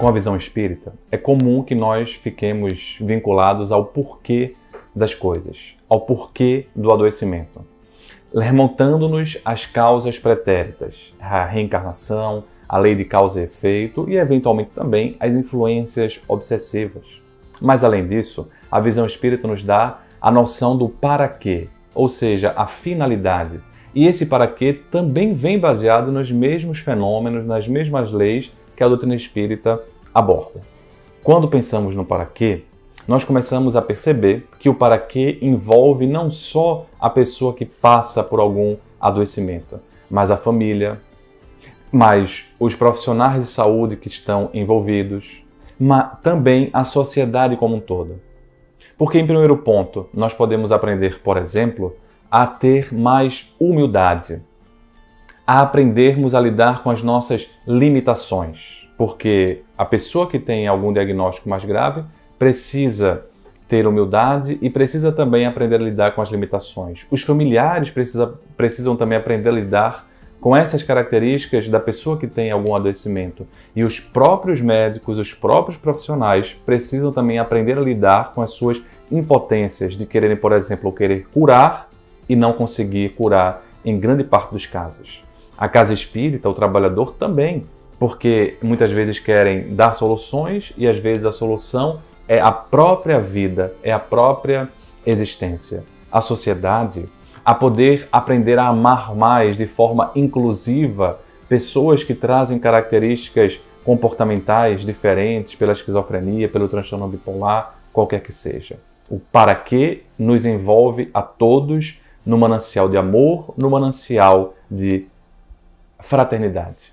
com a visão espírita, é comum que nós fiquemos vinculados ao porquê das coisas, ao porquê do adoecimento, remontando-nos às causas pretéritas, a reencarnação, a lei de causa e efeito e, eventualmente, também as influências obsessivas. Mas, além disso, a visão espírita nos dá a noção do para quê, ou seja, a finalidade. E esse para quê também vem baseado nos mesmos fenômenos, nas mesmas leis que a doutrina espírita aborda. Quando pensamos no para quê, nós começamos a perceber que o para quê envolve não só a pessoa que passa por algum adoecimento, mas a família, mas os profissionais de saúde que estão envolvidos, mas também a sociedade como um todo. Porque, em primeiro ponto, nós podemos aprender, por exemplo, a ter mais humildade, a aprendermos a lidar com as nossas limitações. Porque a pessoa que tem algum diagnóstico mais grave precisa ter humildade e precisa também aprender a lidar com as limitações. Os familiares precisa, precisam também aprender a lidar com essas características da pessoa que tem algum adoecimento. E os próprios médicos, os próprios profissionais precisam também aprender a lidar com as suas impotências de quererem, por exemplo, querer curar e não conseguir curar em grande parte dos casos. A casa espírita, o trabalhador também, porque muitas vezes querem dar soluções e às vezes a solução é a própria vida, é a própria existência. A sociedade a poder aprender a amar mais de forma inclusiva pessoas que trazem características comportamentais diferentes pela esquizofrenia, pelo transtorno bipolar, qualquer que seja. O para que nos envolve a todos no manancial de amor, no manancial de fraternidade.